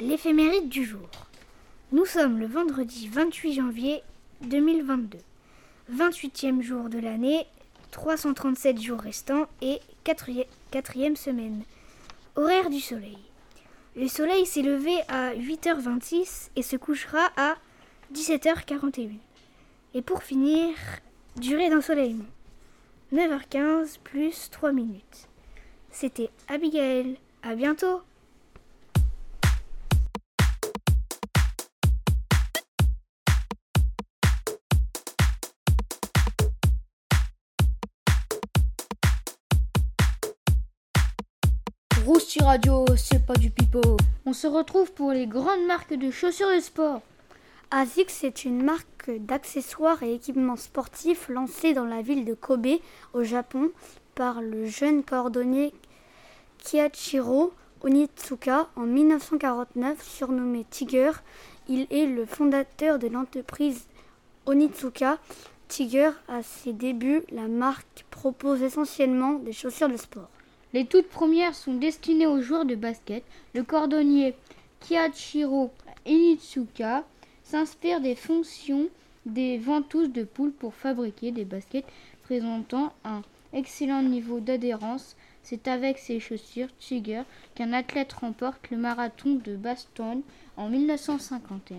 L'éphéméride du jour. Nous sommes le vendredi 28 janvier 2022. 28e jour de l'année, 337 jours restants et 4e semaine. Horaire du soleil. Le soleil s'est levé à 8h26 et se couchera à 17h41. Et pour finir, durée d'ensoleillement. 9h15 plus 3 minutes. C'était Abigail. À bientôt! Rousti Radio, c'est pas du pipeau. On se retrouve pour les grandes marques de chaussures de sport. ASICS est une marque d'accessoires et équipements sportifs lancée dans la ville de Kobe, au Japon, par le jeune cordonnier Kiyachiro Onitsuka en 1949, surnommé Tiger. Il est le fondateur de l'entreprise Onitsuka. Tiger, à ses débuts, la marque propose essentiellement des chaussures de sport. Les toutes premières sont destinées aux joueurs de basket. Le cordonnier Kiyachiro Onitsuka s'inspire des fonctions des ventouses de poule pour fabriquer des baskets présentant un excellent niveau d'adhérence. C'est avec ces chaussures Tiger qu'un athlète remporte le marathon de Boston en 1951.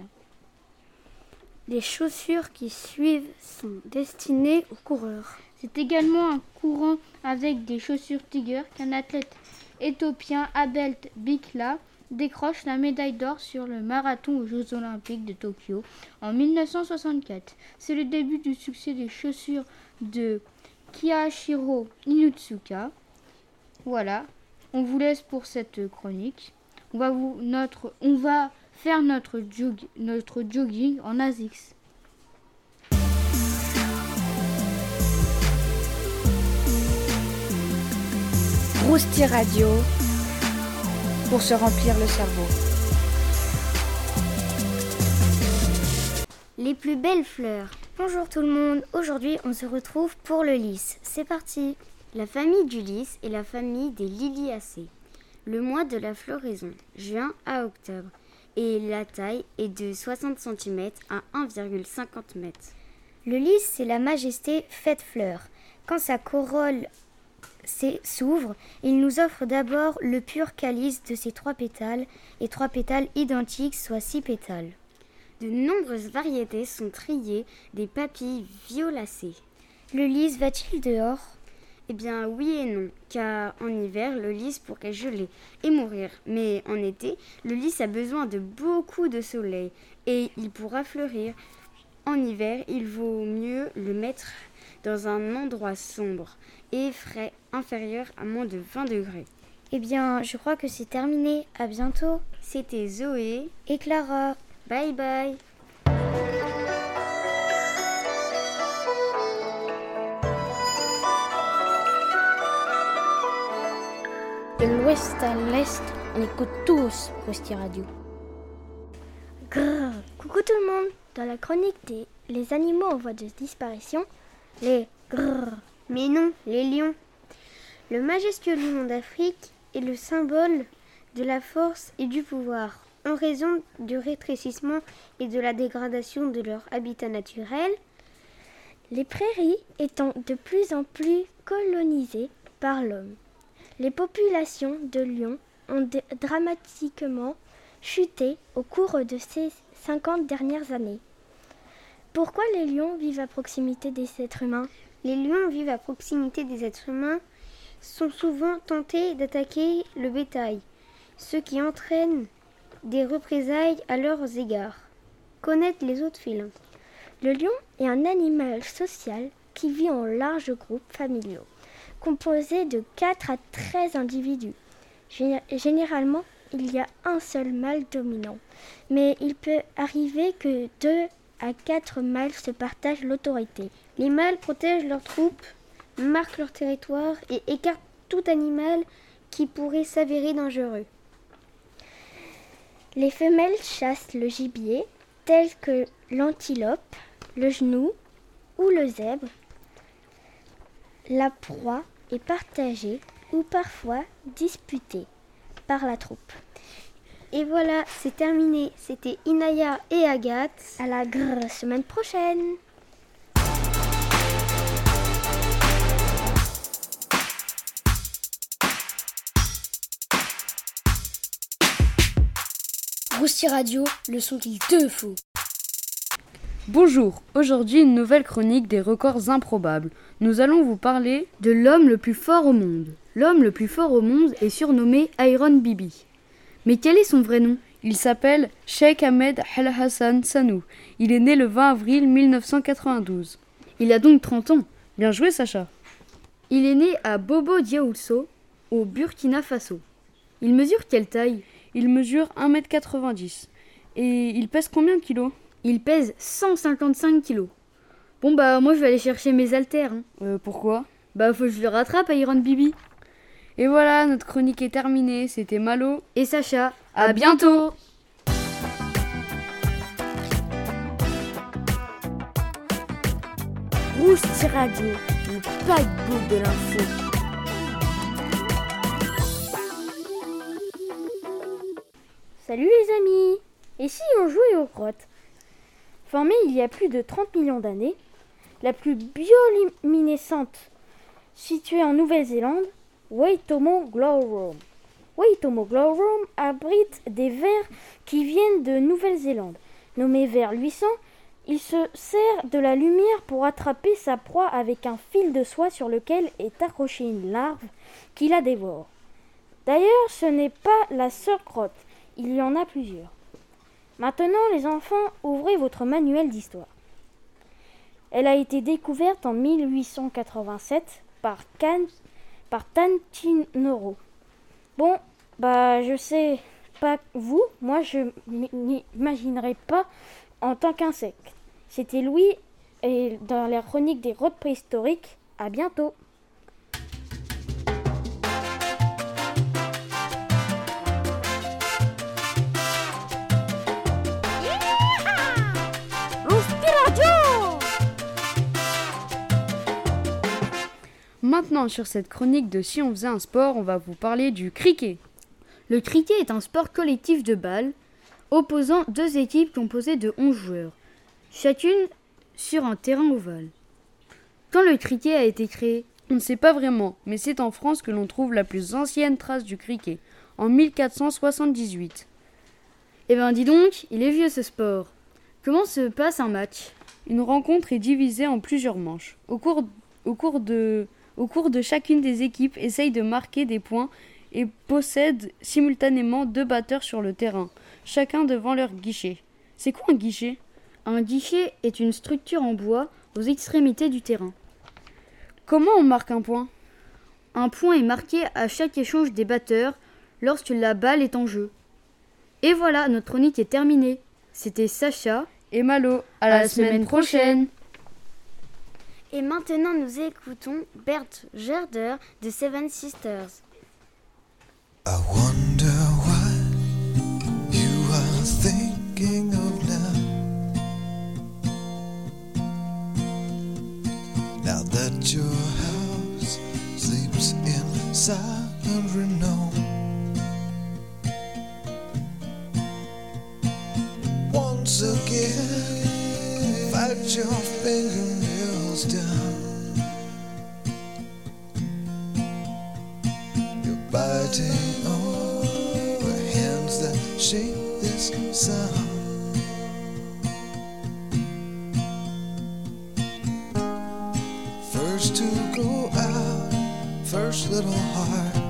Les chaussures qui suivent sont destinées aux coureurs. C'est également un courant avec des chaussures Tiger qu'un athlète éthiopien Abelt Bikla décroche la médaille d'or sur le marathon aux Jeux olympiques de Tokyo en 1964. C'est le début du succès des chaussures de Kiyashiro Inutsuka. Voilà, on vous laisse pour cette chronique. On va, on va faire notre, jog, notre jogging en ASICS. Radio pour se remplir le cerveau. Les plus belles fleurs. Bonjour tout le monde, aujourd'hui on se retrouve pour le lys. C'est parti La famille du lys est la famille des liliacées. Le mois de la floraison, juin à octobre, et la taille est de 60 cm à 1,50 m. Le lys, c'est la majesté faite fleur. Quand sa corolle s'ouvre, il nous offre d'abord le pur calice de ses trois pétales et trois pétales identiques, soit six pétales. De nombreuses variétés sont triées des papilles violacées. Le lys va-t-il dehors? Eh bien oui et non, car en hiver le lys pourrait geler et mourir, mais en été le lys a besoin de beaucoup de soleil et il pourra fleurir. En hiver, il vaut mieux le mettre dans un endroit sombre et frais inférieur à moins de 20 degrés. Eh bien, je crois que c'est terminé. À bientôt. C'était Zoé et Clara. Bye bye. De l'ouest à l'est, on écoute tous Rousti Radio. Grrr. Coucou tout le monde. Dans la chronique des les animaux en voie de disparition, les grrr. Mais non, les lions. Le majestueux lion d'Afrique est le symbole de la force et du pouvoir. En raison du rétrécissement et de la dégradation de leur habitat naturel, les prairies étant de plus en plus colonisées par l'homme, les populations de lions ont dramatiquement chuté au cours de ces 50 dernières années. Pourquoi les lions vivent à proximité des êtres humains? Les lions vivent à proximité des êtres humains sont souvent tentés d'attaquer le bétail, ce qui entraîne des représailles à leurs égards. Connaître les autres félins. Le lion est un animal social qui vit en larges groupes familiaux, composés de 4 à 13 individus. Généralement, il y a un seul mâle dominant, mais il peut arriver que deux à quatre mâles se partagent l'autorité. Les mâles protègent leurs troupes marquent leur territoire et écartent tout animal qui pourrait s'avérer dangereux. Les femelles chassent le gibier, tel que l'antilope, le genou ou le zèbre, la proie est partagée ou parfois disputée par la troupe. Et voilà, c'est terminé. C'était Inaya et Agathe. À la grrr semaine prochaine. Rousti Radio, le son qu'il te faut. Bonjour, aujourd'hui une nouvelle chronique des records improbables. Nous allons vous parler de l'homme le plus fort au monde. L'homme le plus fort au monde est surnommé Iron Bibi. Mais quel est son vrai nom? Il s'appelle Sheikh Ahmed Al Hassan Sanou. Il est né le 20 avril 1992. Il a donc 30 ans. Bien joué Sacha. Il est né à Bobo Dioulasso, au Burkina Faso. Il mesure quelle taille? Il mesure 1m90. Et il pèse combien de kilos? Il pèse 155 kilos. Bon bah moi je vais aller chercher mes haltères. Hein. Euh, pourquoi? Bah faut que je le rattrape Iron Bibi. Et voilà, notre chronique est terminée. C'était Malo et Sacha. À, bientôt Rousti Radio, le paquebot de l'info. Salut les amis Et si on jouait aux grottes? Formée il y a plus de 30 millions d'années, la plus bioluminescente située en Nouvelle-Zélande, Waitomo Glow. Waitomo Glow abrite des vers qui viennent de Nouvelle-Zélande. Nommé vers luisant, il se sert de la lumière pour attraper sa proie avec un fil de soie sur lequel est accrochée une larve qui la dévore. D'ailleurs, ce n'est pas la seule grotte, il y en a plusieurs. Maintenant, les enfants, ouvrez votre manuel d'histoire. Elle a été découverte en 1887 par, Can, par Tantinoro. Bon, bah je sais pas vous, moi je m'imaginerais pas en tant qu'insecte. C'était Louis et dans la chronique des grottes préhistoriques. À bientôt. Maintenant, sur cette chronique de Si on faisait un sport, on va vous parler du cricket. Le cricket est un sport collectif de balles opposant deux équipes composées de 11 joueurs, chacune sur un terrain ovale. Quand le cricket a été créé? On ne sait pas vraiment, mais c'est en France que l'on trouve la plus ancienne trace du cricket, en 1478. Eh ben dis donc, il est vieux ce sport. Comment se passe un match? Une rencontre est divisée en plusieurs manches. Au cours, au cours de au cours de chacune des équipes essaye de marquer des points et possède simultanément deux batteurs sur le terrain, chacun devant leur guichet. C'est quoi un guichet? Un guichet est une structure en bois aux extrémités du terrain. Comment on marque un point? Un point est marqué à chaque échange des batteurs lorsque la balle est en jeu. Et voilà, notre chronique est terminée. C'était Sacha et Malo. À, la, semaine, prochaine. Et maintenant, nous écoutons Bert Gerder de Seven Sisters. I wonder what you are thinking of now. Now that your house sleeps in silent renown. Once again, fight your fingernails down. You're biting on the hands that shape this sound. First to go out, first little heart.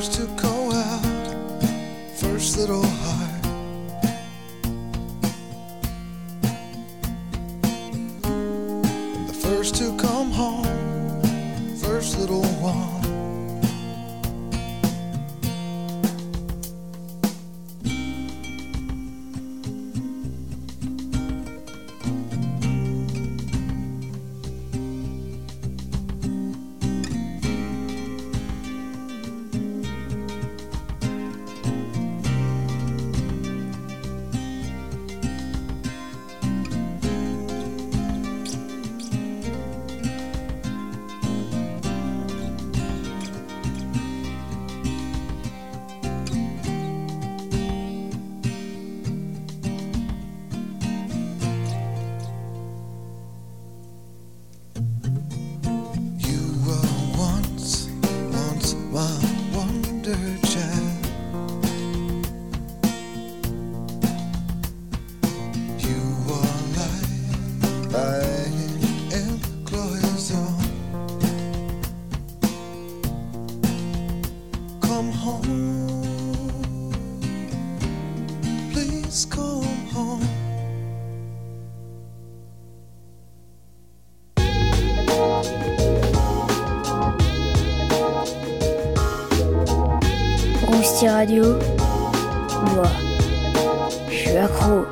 The to go out, first little heart. Radio. Moi, je suis accro.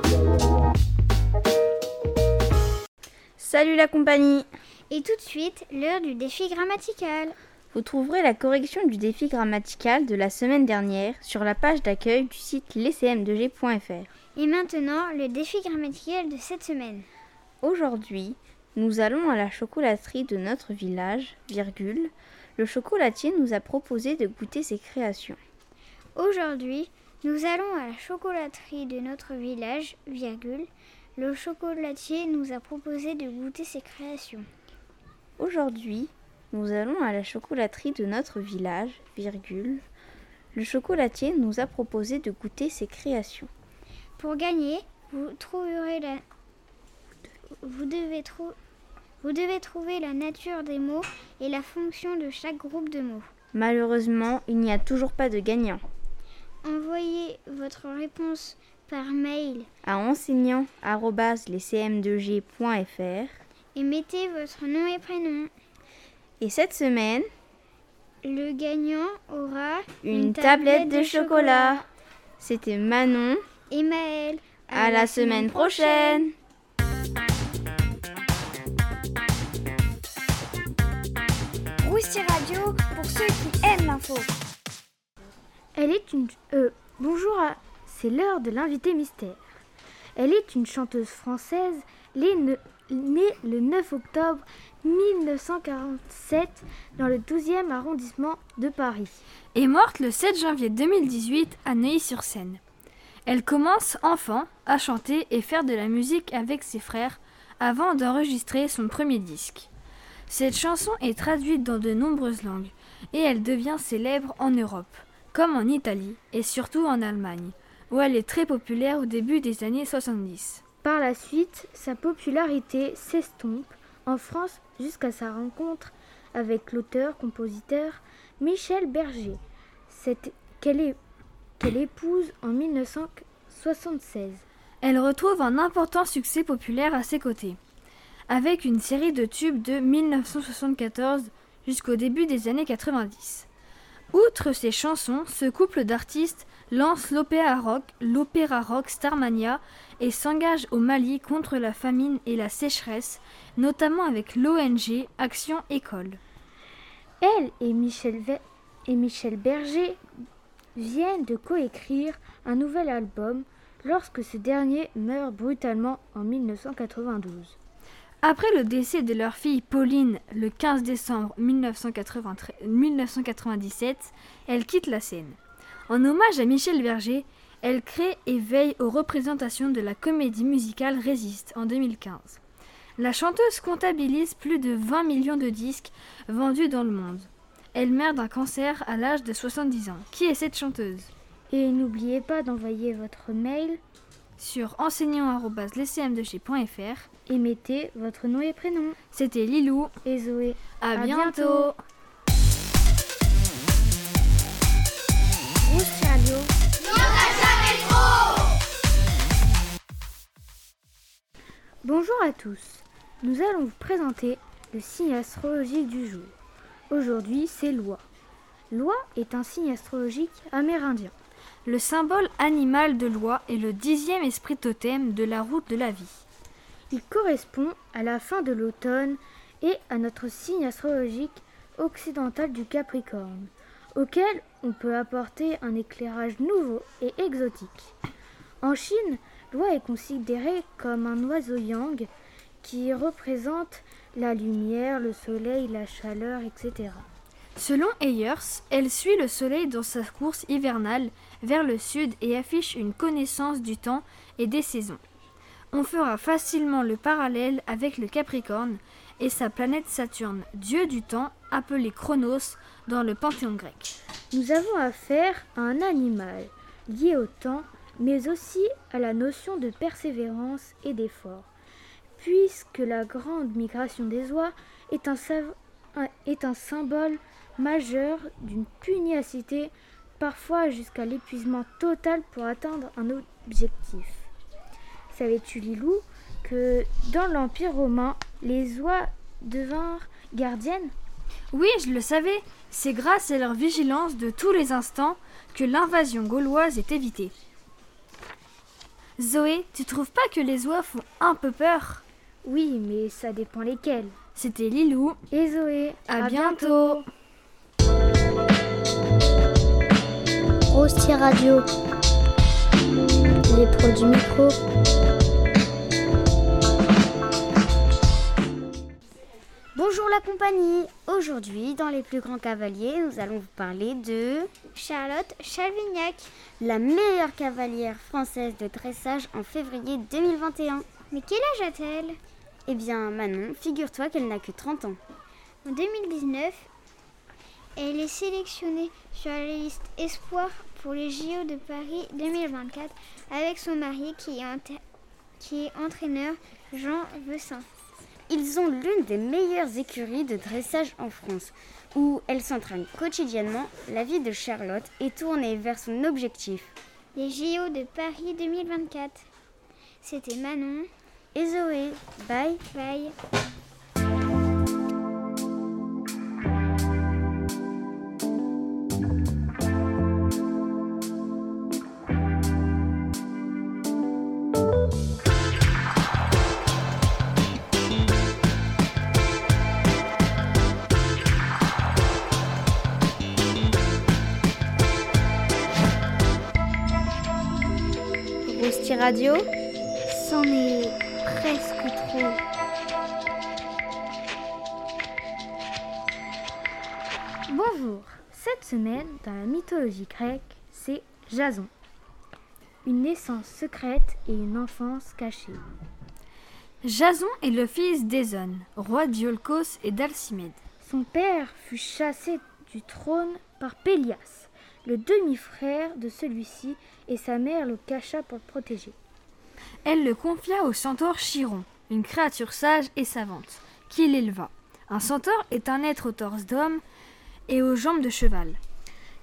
Salut la compagnie Et tout de suite, l'heure du défi grammatical. Vous trouverez la correction du défi grammatical de la semaine dernière sur la page d'accueil du site lescm2g.fr. Et maintenant, le défi grammatical de cette semaine. Aujourd'hui, nous allons à la chocolaterie de notre village, virgule. Le chocolatier nous a proposé de goûter ses créations. Aujourd'hui, nous allons à la chocolaterie de notre village, virgule. Le chocolatier nous a proposé de goûter ses créations. Aujourd'hui, nous allons à la chocolaterie de notre village, virgule. Le chocolatier nous a proposé de goûter ses créations. Pour gagner, vous trouverez la... Vous devez, trou- vous devez trouver la nature des mots et la fonction de chaque groupe de mots. Malheureusement, il n'y a toujours pas de gagnant. Envoyez votre réponse par mail À enseignant-lescm2g.fr et mettez votre nom et prénom. Et cette semaine, Le gagnant aura une, tablette, de chocolat. C'était Manon. Et Maël. À, la semaine prochaine. Rousti Radio pour ceux qui aiment l'info. Elle est une. Euh, bonjour, c'est l'heure de l'invité mystère. Elle est une chanteuse française née, le 9 octobre 1947 dans le 12e arrondissement de Paris. est morte le 7 janvier 2018 à Neuilly-sur-Seine. Elle commence enfant à chanter et faire de la musique avec ses frères avant d'enregistrer son premier disque. Cette chanson est traduite dans de nombreuses langues et elle devient célèbre en Europe, comme en Italie et surtout en Allemagne, où elle est très populaire au début des années 70. Par la suite, sa popularité s'estompe en France jusqu'à sa rencontre avec l'auteur-compositeur Michel Berger, qu'elle épouse en 1976. Elle retrouve un important succès populaire à ses côtés, avec une série de tubes de 1974 jusqu'au début des années 90. Outre ces chansons, ce couple d'artistes lance l'opéra rock, l'opéra rock Starmania et s'engage au Mali contre la famine et la sécheresse, notamment avec l'ONG Action École. Elle et Michel, et Michel Berger viennent de coécrire un nouvel album lorsque ce dernier meurt brutalement en 1992. Après le décès de leur fille Pauline le 15 décembre 1993 1997, elle quitte la scène. En hommage à Michel Berger, elle crée et veille aux représentations de la comédie musicale Résiste en 2015. La chanteuse comptabilise plus de 20 millions de disques vendus dans le monde. Elle meurt d'un cancer à l'âge de 70 ans. Qui est cette chanteuse? Et n'oubliez pas d'envoyer votre mail Sur enseignant.lescm2g.fr et mettez votre nom et prénom. C'était Lilou. Et Zoé. À, À bientôt. bientôt. Bonjour à tous. Nous allons vous présenter le signe astrologique du jour. Aujourd'hui, c'est l'oie. L'oie est un signe astrologique amérindien. Le symbole animal de l'oie est le dixième esprit totem de la route de la vie. Il correspond à la fin de l'automne et à notre signe astrologique occidental du Capricorne, auquel on peut apporter un éclairage nouveau et exotique. En Chine, l'oie est considéré comme un oiseau yang qui représente la lumière, le soleil, la chaleur, etc. Selon Ayers, elle suit le soleil dans sa course hivernale vers le sud et affiche une connaissance du temps et des saisons. On fera facilement le parallèle avec le Capricorne et sa planète Saturne, dieu du temps appelé Chronos dans le panthéon grec. Nous avons affaire à un animal lié au temps, mais aussi à la notion de persévérance et d'effort, puisque la grande migration des oies est un, symbole majeur d'une pugnacité, parfois jusqu'à l'épuisement total pour atteindre un objectif. Savais-tu, Lilou, que dans l'Empire romain, les oies devinrent gardiennes? Oui, je le savais, c'est grâce à leur vigilance de tous les instants que l'invasion gauloise est évitée. Zoé, tu trouves pas que les oies font un peu peur? Oui, mais ça dépend lesquelles. C'était Lilou. Et Zoé, À bientôt. Rosti Radio. Les pros du micro. Bonjour la compagnie. Aujourd'hui, dans les plus grands cavaliers, nous allons vous parler de Charlotte Chalvignac. la meilleure cavalière française de dressage en février 2021. Mais quel âge a-t-elle? Eh bien, Manon, figure-toi qu'elle n'a que 30 ans. En 2019, elle est sélectionnée sur la liste Espoir pour les JO de Paris 2024 avec son mari qui est, enter- qui est entraîneur Jean Vessin. Ils ont l'une des meilleures écuries de dressage en France, où elle s'entraîne quotidiennement. La vie de Charlotte est tournée vers son objectif. Les JO de Paris 2024. C'était Manon. Et Zoé, bye Bye. Radio? C'en est presque trop. Bonjour. Cette semaine, dans la mythologie grecque, c'est Jason. Une naissance secrète et une enfance cachée. Jason est le fils d'Ézone, roi d'Iolcos et d'Alcimède. Son père fut chassé du trône par Pélias, le demi-frère de celui-ci, et sa mère le cacha pour le protéger. Elle le confia au centaure Chiron, une créature sage et savante, qui l'éleva. Un centaure est un être au torse d'homme et aux jambes de cheval.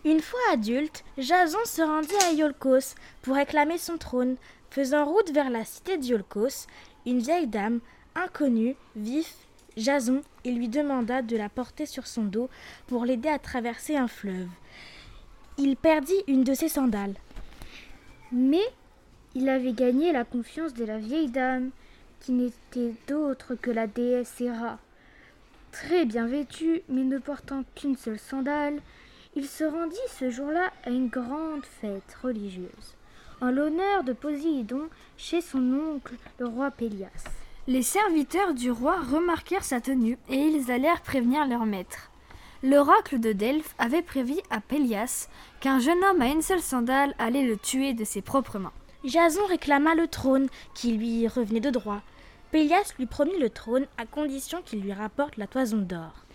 Une fois adulte, Jason se rendit à Iolcos pour réclamer son trône. Faisant route vers la cité d'Iolcos, une vieille dame, inconnue, vif Jason et lui demanda de la porter sur son dos pour l'aider à traverser un fleuve. Il perdit une de ses sandales. Mais il avait gagné la confiance de la vieille dame, qui n'était d'autre que la déesse Héra. Très bien vêtu, mais ne portant qu'une seule sandale, il se rendit ce jour-là à une grande fête religieuse, en l'honneur de Poséidon chez son oncle, le roi Pélias. Les serviteurs du roi remarquèrent sa tenue et ils allèrent prévenir leur maître. L'oracle de Delphes avait prévu à Pélias qu'un jeune homme à une seule sandale allait le tuer de ses propres mains. Jason réclama le trône qui lui revenait de droit. Pélias lui promit le trône à condition qu'il lui rapporte la toison d'or.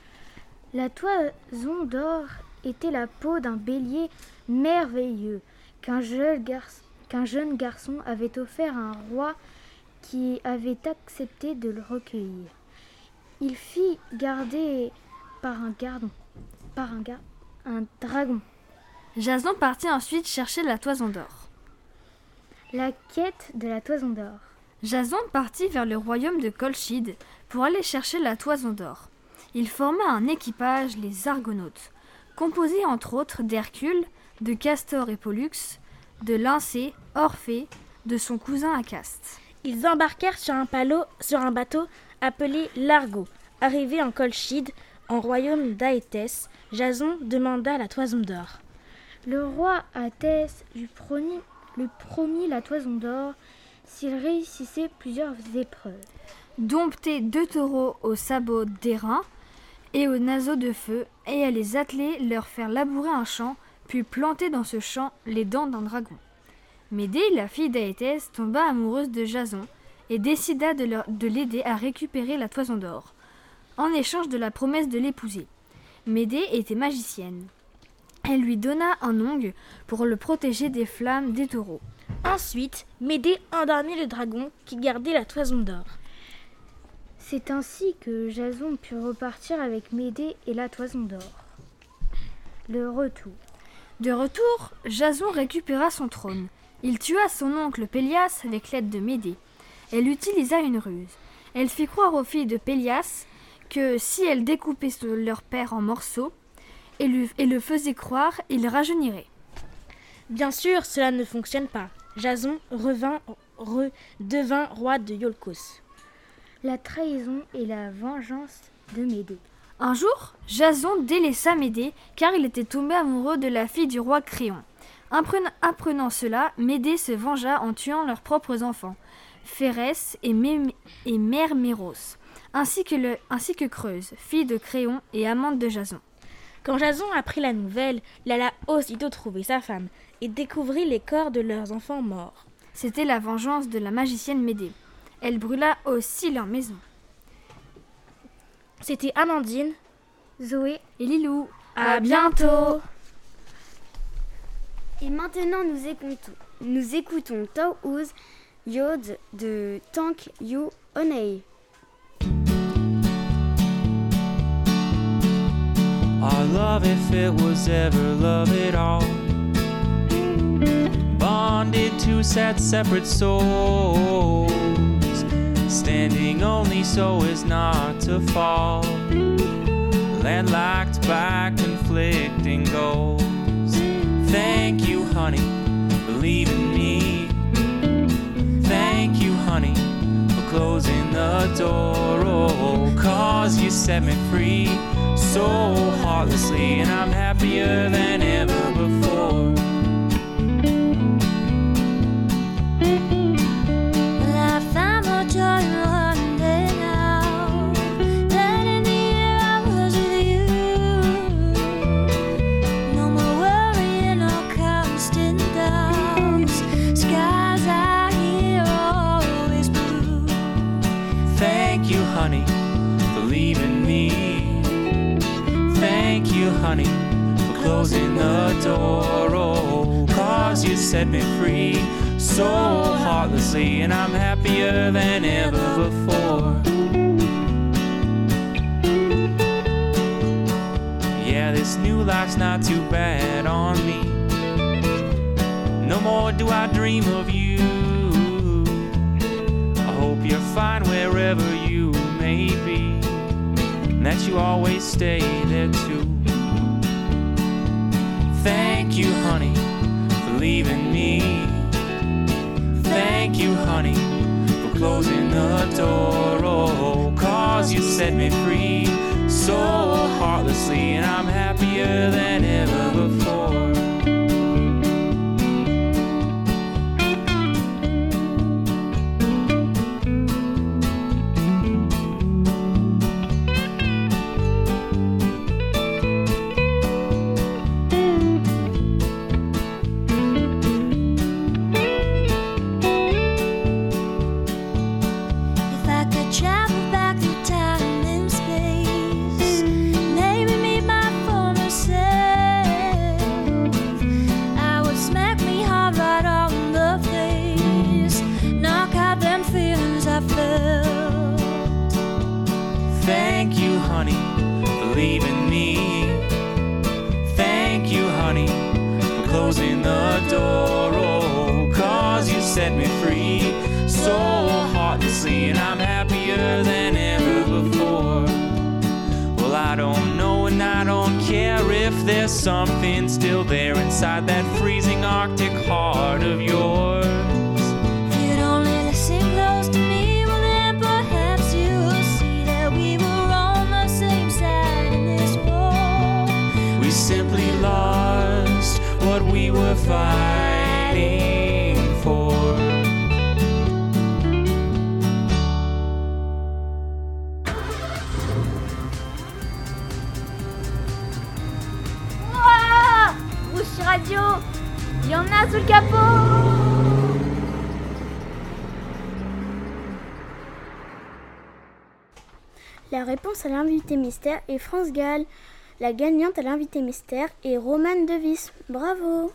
La toison d'or était la peau d'un bélier merveilleux qu'un jeune, garçon, qu'un jeune garçon avait offert à un roi qui avait accepté de le recueillir. Il fit garder par un gardon, par un, gar- un dragon. Jason partit ensuite chercher la toison d'or. La quête de la toison d'or. Jason partit vers le royaume de Colchide pour aller chercher la toison d'or. Il forma un équipage, les Argonautes, composé entre autres d'Hercule, de Castor et Pollux, de Lyncée, Orphée, de son cousin Acaste. Ils embarquèrent sur un, palot, sur un bateau appelé l'Argo. Arrivé en Colchide, en royaume d'Aétès, Jason demanda la toison d'or. Le roi Athès lui promit, lui promit la toison d'or s'il réussissait plusieurs épreuves. Dompter deux taureaux aux sabots d'airain et aux naseaux de feu, et à les atteler, leur faire labourer un champ, puis planter dans ce champ les dents d'un dragon. Médée, la fille d'Aétès, tomba amoureuse de Jason et décida de l'aider à récupérer la toison d'or, en échange de la promesse de l'épouser. Médée était magicienne. Elle lui donna un ongle pour le protéger des flammes des taureaux. Ensuite, Médée endormit le dragon qui gardait la toison d'or. C'est ainsi que Jason put repartir avec Médée et la toison d'or. Le retour. De retour, Jason récupéra son trône. Il tua son oncle Pélias avec l'aide de Médée. Elle utilisa une ruse. Elle fit croire aux filles de Pélias que si elles découpaient leur père en morceaux et, lui- et le faisaient croire, il rajeunirait. Bien sûr, cela ne fonctionne pas. Jason revint, redevint roi de Iolcos. La trahison et la vengeance de Médée. Un jour, Jason délaissa Médée car il était tombé amoureux de la fille du roi Créon. Apprenant, apprenant cela, Médée se vengea en tuant leurs propres enfants, Phérès et, Mé- et Mère Méros, ainsi que, le, ainsi que Creuse, fille de Créon et amante de Jason. Quand Jason apprit la nouvelle, il alla aussitôt trouver sa femme et découvrit les corps de leurs enfants morts. C'était la vengeance de la magicienne Médée. Elle brûla aussi leur maison. C'était Amandine. Zoé Et Lilou, À bientôt Et maintenant, nous écoutons, nous écoutons Tao Yod de Tank You Onei. Our love, if it was ever love at all, bonded two sad separate souls, standing only so as not to fall, landlocked by conflicting goals. Thank you, honey, believe in me. Thank you, honey, for closing the door. Oh, cause you set me free so heartlessly, and I'm happier than ever before. Closing the door. Oh, cause you set me free so heartlessly, and I'm happier than ever before. Yeah, this new life's not too bad on me. No more do I dream of you. I hope you're fine wherever you may be, and that you always stay there too. Thank you, honey, for leaving me. Thank you, honey, for closing the door. Oh, cause you set me free so heartlessly, and I'm happier than ever before. Set me free so heartlessly, and I'm happier than ever before. Well, I don't know, and I don't care if there's something still there inside that freezing Arctic heart of yours. Sous le capot La réponse à l'invité mystère est France Gall. La gagnante à l'invité mystère est Romane Devis. Bravo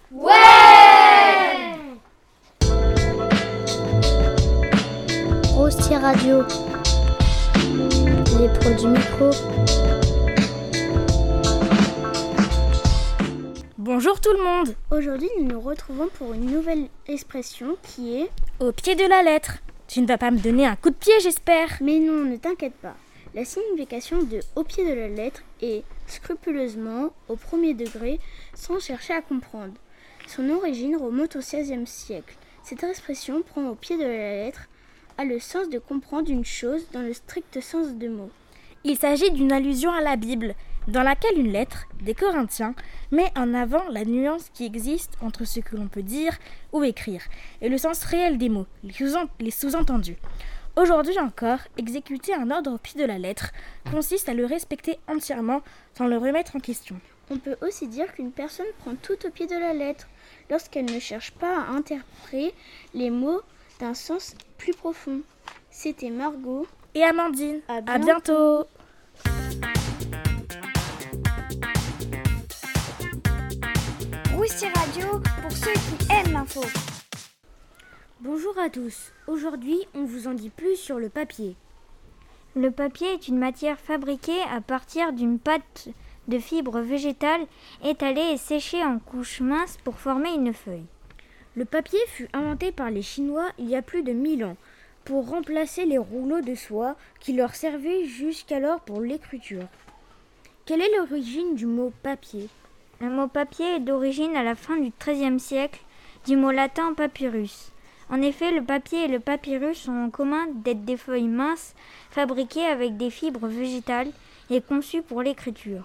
Rosti Radio. Les pros du micro. Bonjour tout le monde Aujourd'hui, nous nous retrouvons pour une nouvelle expression qui est Au pied de la lettre. Tu ne vas pas me donner un coup de pied, j'espère Mais non, ne t'inquiète pas. La signification de au pied de la lettre est scrupuleusement, au premier degré, sans chercher à comprendre. Son origine remonte au XVIe siècle. Cette expression prend au pied de la lettre a le sens de comprendre une chose dans le strict sens de mot. Il s'agit d'une allusion à la Bible, dans laquelle une lettre, des Corinthiens, met en avant la nuance qui existe entre ce que l'on peut dire ou écrire et le sens réel des mots, les sous- les sous-entendus. Aujourd'hui encore, exécuter un ordre au pied de la lettre consiste à le respecter entièrement sans le remettre en question. On peut aussi dire qu'une personne prend tout au pied de la lettre lorsqu'elle ne cherche pas à interpréter les mots d'un sens plus profond. C'était Margot. Et Amandine, À à bientôt Radio pour ceux qui aiment l'info. Bonjour à tous. Aujourd'hui, on vous en dit plus sur le papier. Le papier est une matière fabriquée à partir d'une pâte de fibres végétales étalée et séchée en couches minces pour former une feuille. Le papier fut inventé par les Chinois il y a plus de 1000 ans pour remplacer les rouleaux de soie qui leur servaient jusqu'alors pour l'écriture. Quelle est l'origine du mot papier? Le mot papier est d'origine à la fin du XIIIe siècle du mot latin papyrus. En effet, le papier et le papyrus ont en commun d'être des feuilles minces fabriquées avec des fibres végétales et conçues pour l'écriture.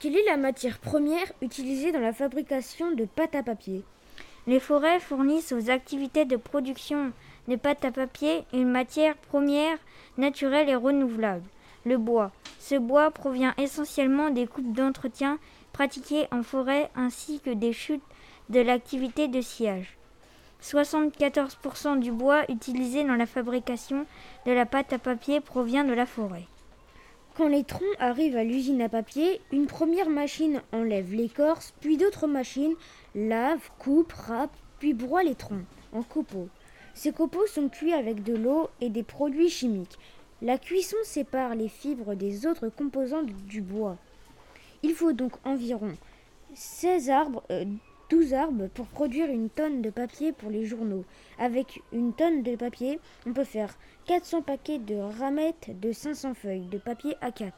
Quelle est la matière première utilisée dans la fabrication de pâte à papier? Les forêts fournissent aux activités de production de pâte à papier une matière première naturelle et renouvelable, le bois. Ce bois provient essentiellement des coupes d'entretien pratiquées en forêt ainsi que des chutes de l'activité de sciage. 74% du bois utilisé dans la fabrication de la pâte à papier provient de la forêt. Quand les troncs arrivent à l'usine à papier, une première machine enlève l'écorce, puis d'autres machines lavent, coupent, râpent, puis broient les troncs en copeaux. Ces copeaux sont cuits avec de l'eau et des produits chimiques. La cuisson sépare les fibres des autres composants du bois. Il faut donc environ 16 arbres, euh, 12 arbres pour produire une tonne de papier pour les journaux. Avec une tonne de papier, on peut faire 400 paquets de ramettes de 500 feuilles de papier A4.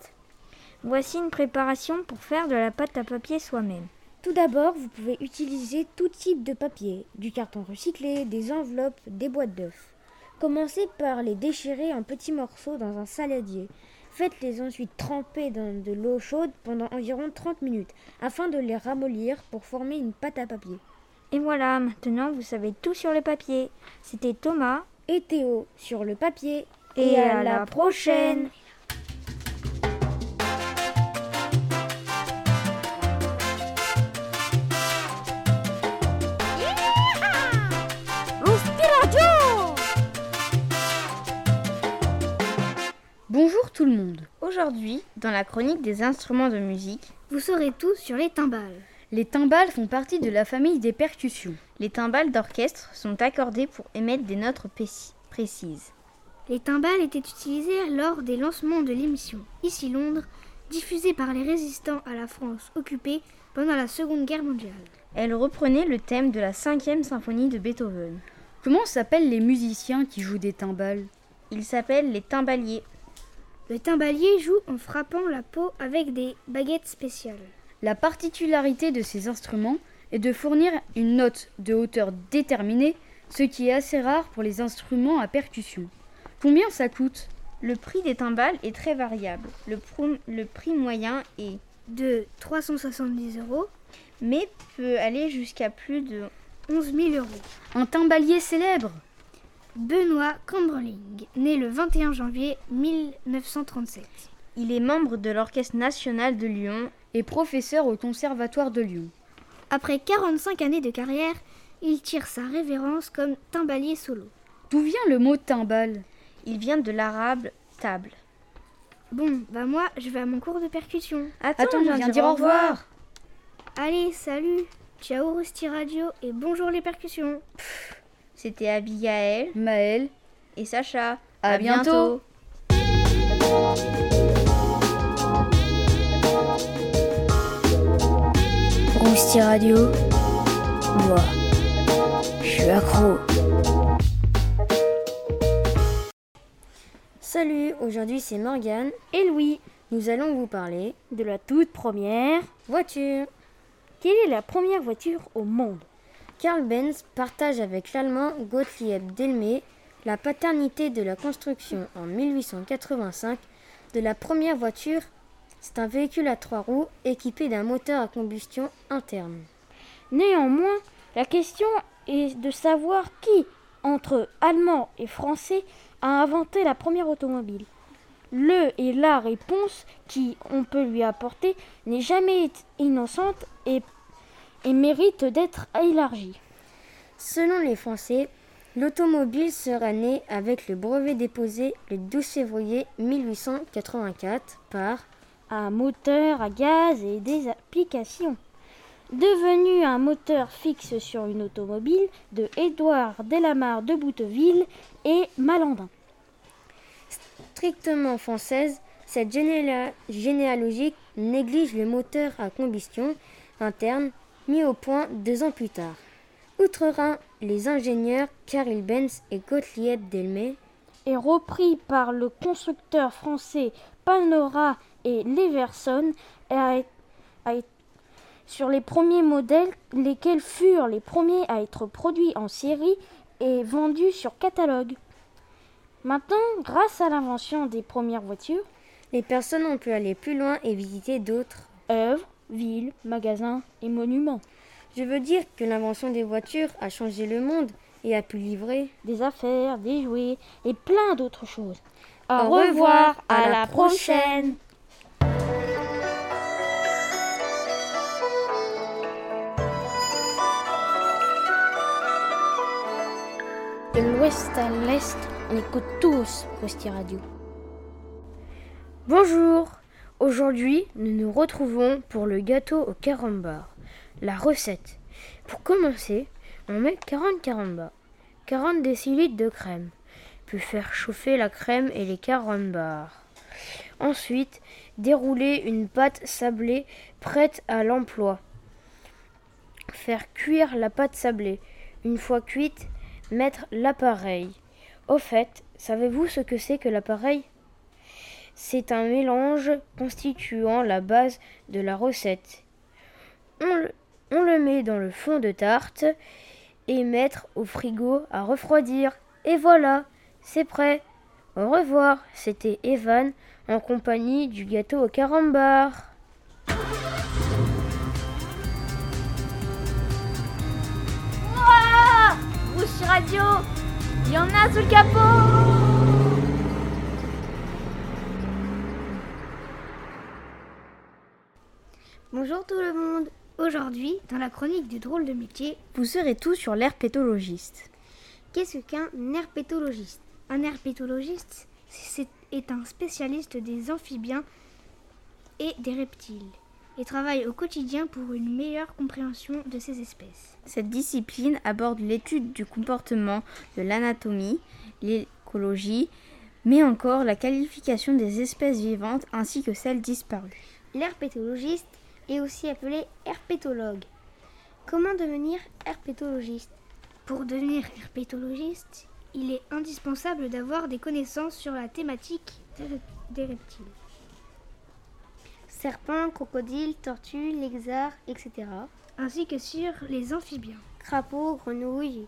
Voici une préparation pour faire de la pâte à papier soi-même. Tout d'abord, vous pouvez utiliser tout type de papier, du carton recyclé, des enveloppes, des boîtes d'œufs. Commencez par les déchirer en petits morceaux dans un saladier. Faites-les ensuite tremper dans de l'eau chaude pendant environ 30 minutes afin de les ramollir pour former une pâte à papier. Et voilà, maintenant vous savez tout sur le papier. C'était Thomas Et Théo sur le papier. et, à, la prochaine. Tout le monde. Aujourd'hui, dans la chronique des instruments de musique, Vous saurez tout sur les timbales. Les timbales font partie de la famille des percussions. les timbales d'orchestre sont accordées pour émettre des notes précis- précises. Les timbales étaient utilisées lors des lancements de l'émission Ici Londres, diffusée par les résistants à la France occupée pendant la Seconde Guerre mondiale. Elle reprenait le thème de la cinquième symphonie de Beethoven. Comment s'appellent les musiciens qui jouent des timbales? Ils s'appellent les timbaliers. Le timbalier joue en frappant la peau avec des baguettes spéciales. La particularité de ces instruments est de fournir une note de hauteur déterminée, ce qui est assez rare pour les instruments à percussion. Combien ça coûte? Le prix des timbales est très variable. Le, pr- le prix moyen est De 370 euros, mais peut aller jusqu'à plus de 11 000 euros. Un timbalier célèbre? Benoît Camberling, né le 21 janvier 1937. Il est membre de l'Orchestre national de Lyon et professeur au Conservatoire de Lyon. Après 45 années de carrière, il tire sa révérence comme timbalier solo. D'où vient le mot timbale Il vient de l'arabe table. Bon, bah moi, je vais à mon cours de percussion. Attends, Attends, je viens dire au revoir. Allez, salut Ciao Rusty Radio et bonjour les percussions. C'était Abigail Maël et Sacha. À bientôt. Rousti Radio. Moi, je suis accro. Salut, aujourd'hui c'est Morgane Et Louis, Nous allons vous parler de la toute première. voiture. Quelle est la première voiture au monde? Karl Benz partage avec l'allemand Gottlieb Delmé la paternité de la construction en 1885 de la première voiture. C'est un véhicule à trois roues équipé d'un moteur à combustion interne. Néanmoins, la question est de savoir qui, entre Allemands et Français, a inventé la première automobile. Le et la réponse qui on peut lui apporter n'est jamais innocente et, et mérite d'être élargie. Selon les Français, l'automobile serait née avec le brevet déposé le 12 février 1884 par Un moteur à gaz et des applications. Devenu un moteur fixe sur une automobile de Édouard Delamare de Bouteville et Malandin. strictement française, cette généalogie néglige le moteur à combustion interne mis au point deux ans plus tard. Outre-Rhin, les ingénieurs Karl Benz et Gottlieb Delmé est repris par le constructeur français Panora et Leverson et a, a- sur les premiers modèles, lesquels furent les premiers à être produits en série et vendus sur catalogue. Maintenant, grâce à l'invention des premières voitures, les personnes ont pu aller plus loin et visiter d'autres œuvres, villes, magasins et monuments. Je veux dire que l'invention des voitures a changé le monde et a pu livrer des affaires, des jouets et plein d'autres choses. Au, Au revoir, revoir, à, à la la prochaine. De l'ouest à l'est, on écoute tous Rusty Radio. Bonjour Aujourd'hui, nous nous retrouvons pour le gâteau au carambar. La recette. Pour commencer, on met 40 carambars, 40 décilitres de crème, puis faire chauffer la crème et les carambars. Ensuite, dérouler une pâte sablée prête à l'emploi. Faire cuire la pâte sablée. Une fois cuite, mettre l'appareil. Au fait, savez-vous ce que c'est que l'appareil? C'est un mélange constituant la base de la recette. On le, met dans le fond de tarte et mettre au frigo à refroidir. Et voilà, c'est prêt. Au revoir, c'était Evan en compagnie du gâteau au carambar. Rouge Radio Il y en a sous le capot Bonjour tout le monde. Aujourd'hui, dans la chronique du drôle de métier, Vous serez tous sur l'herpétologiste. qu'est-ce qu'un herpétologiste? Un herpétologiste c'est- est un spécialiste des amphibiens et des reptiles et travaille au quotidien pour une meilleure compréhension de ces espèces. Cette discipline aborde l'étude du comportement, de l'anatomie, l'écologie, mais encore la qualification des espèces vivantes ainsi que celles disparues. L'herpétologiste est aussi appelé herpétologue Comment devenir herpétologiste? Pour devenir herpétologiste, il est indispensable d'avoir des connaissances sur la thématique des, des reptiles. Serpents, crocodiles, tortues, lézards, etc. Ainsi que sur les amphibiens. Crapauds, grenouilles.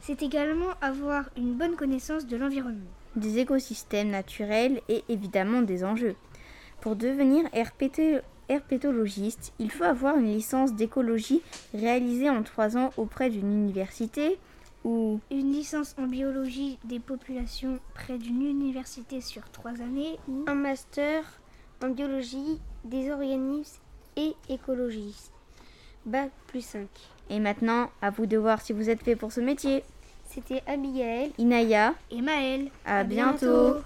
C'est également avoir une bonne connaissance de l'environnement. Des écosystèmes naturels et évidemment des enjeux. Pour devenir herpéto- herpétologiste, il faut avoir une licence d'écologie réalisée en trois ans auprès d'une université ou Une licence en biologie des populations près d'une université sur trois années ou Un master en biologie des organismes et écologie. Bac plus 5. Et maintenant, à vous de voir si vous êtes fait pour ce métier. C'était Abigail. Inaya, et Maël. à, À bientôt. bientôt.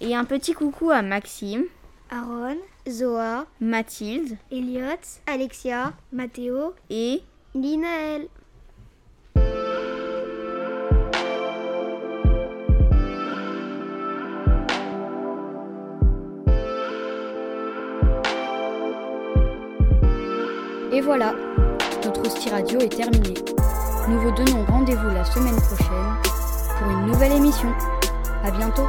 Et un petit coucou à Maxime, Aaron, Zoa, Mathilde Elliot, Alexia, Mathéo, et Linaël. Et voilà, notre hostie radio est terminée. Nous vous donnons rendez-vous la semaine prochaine pour une nouvelle émission. À bientôt.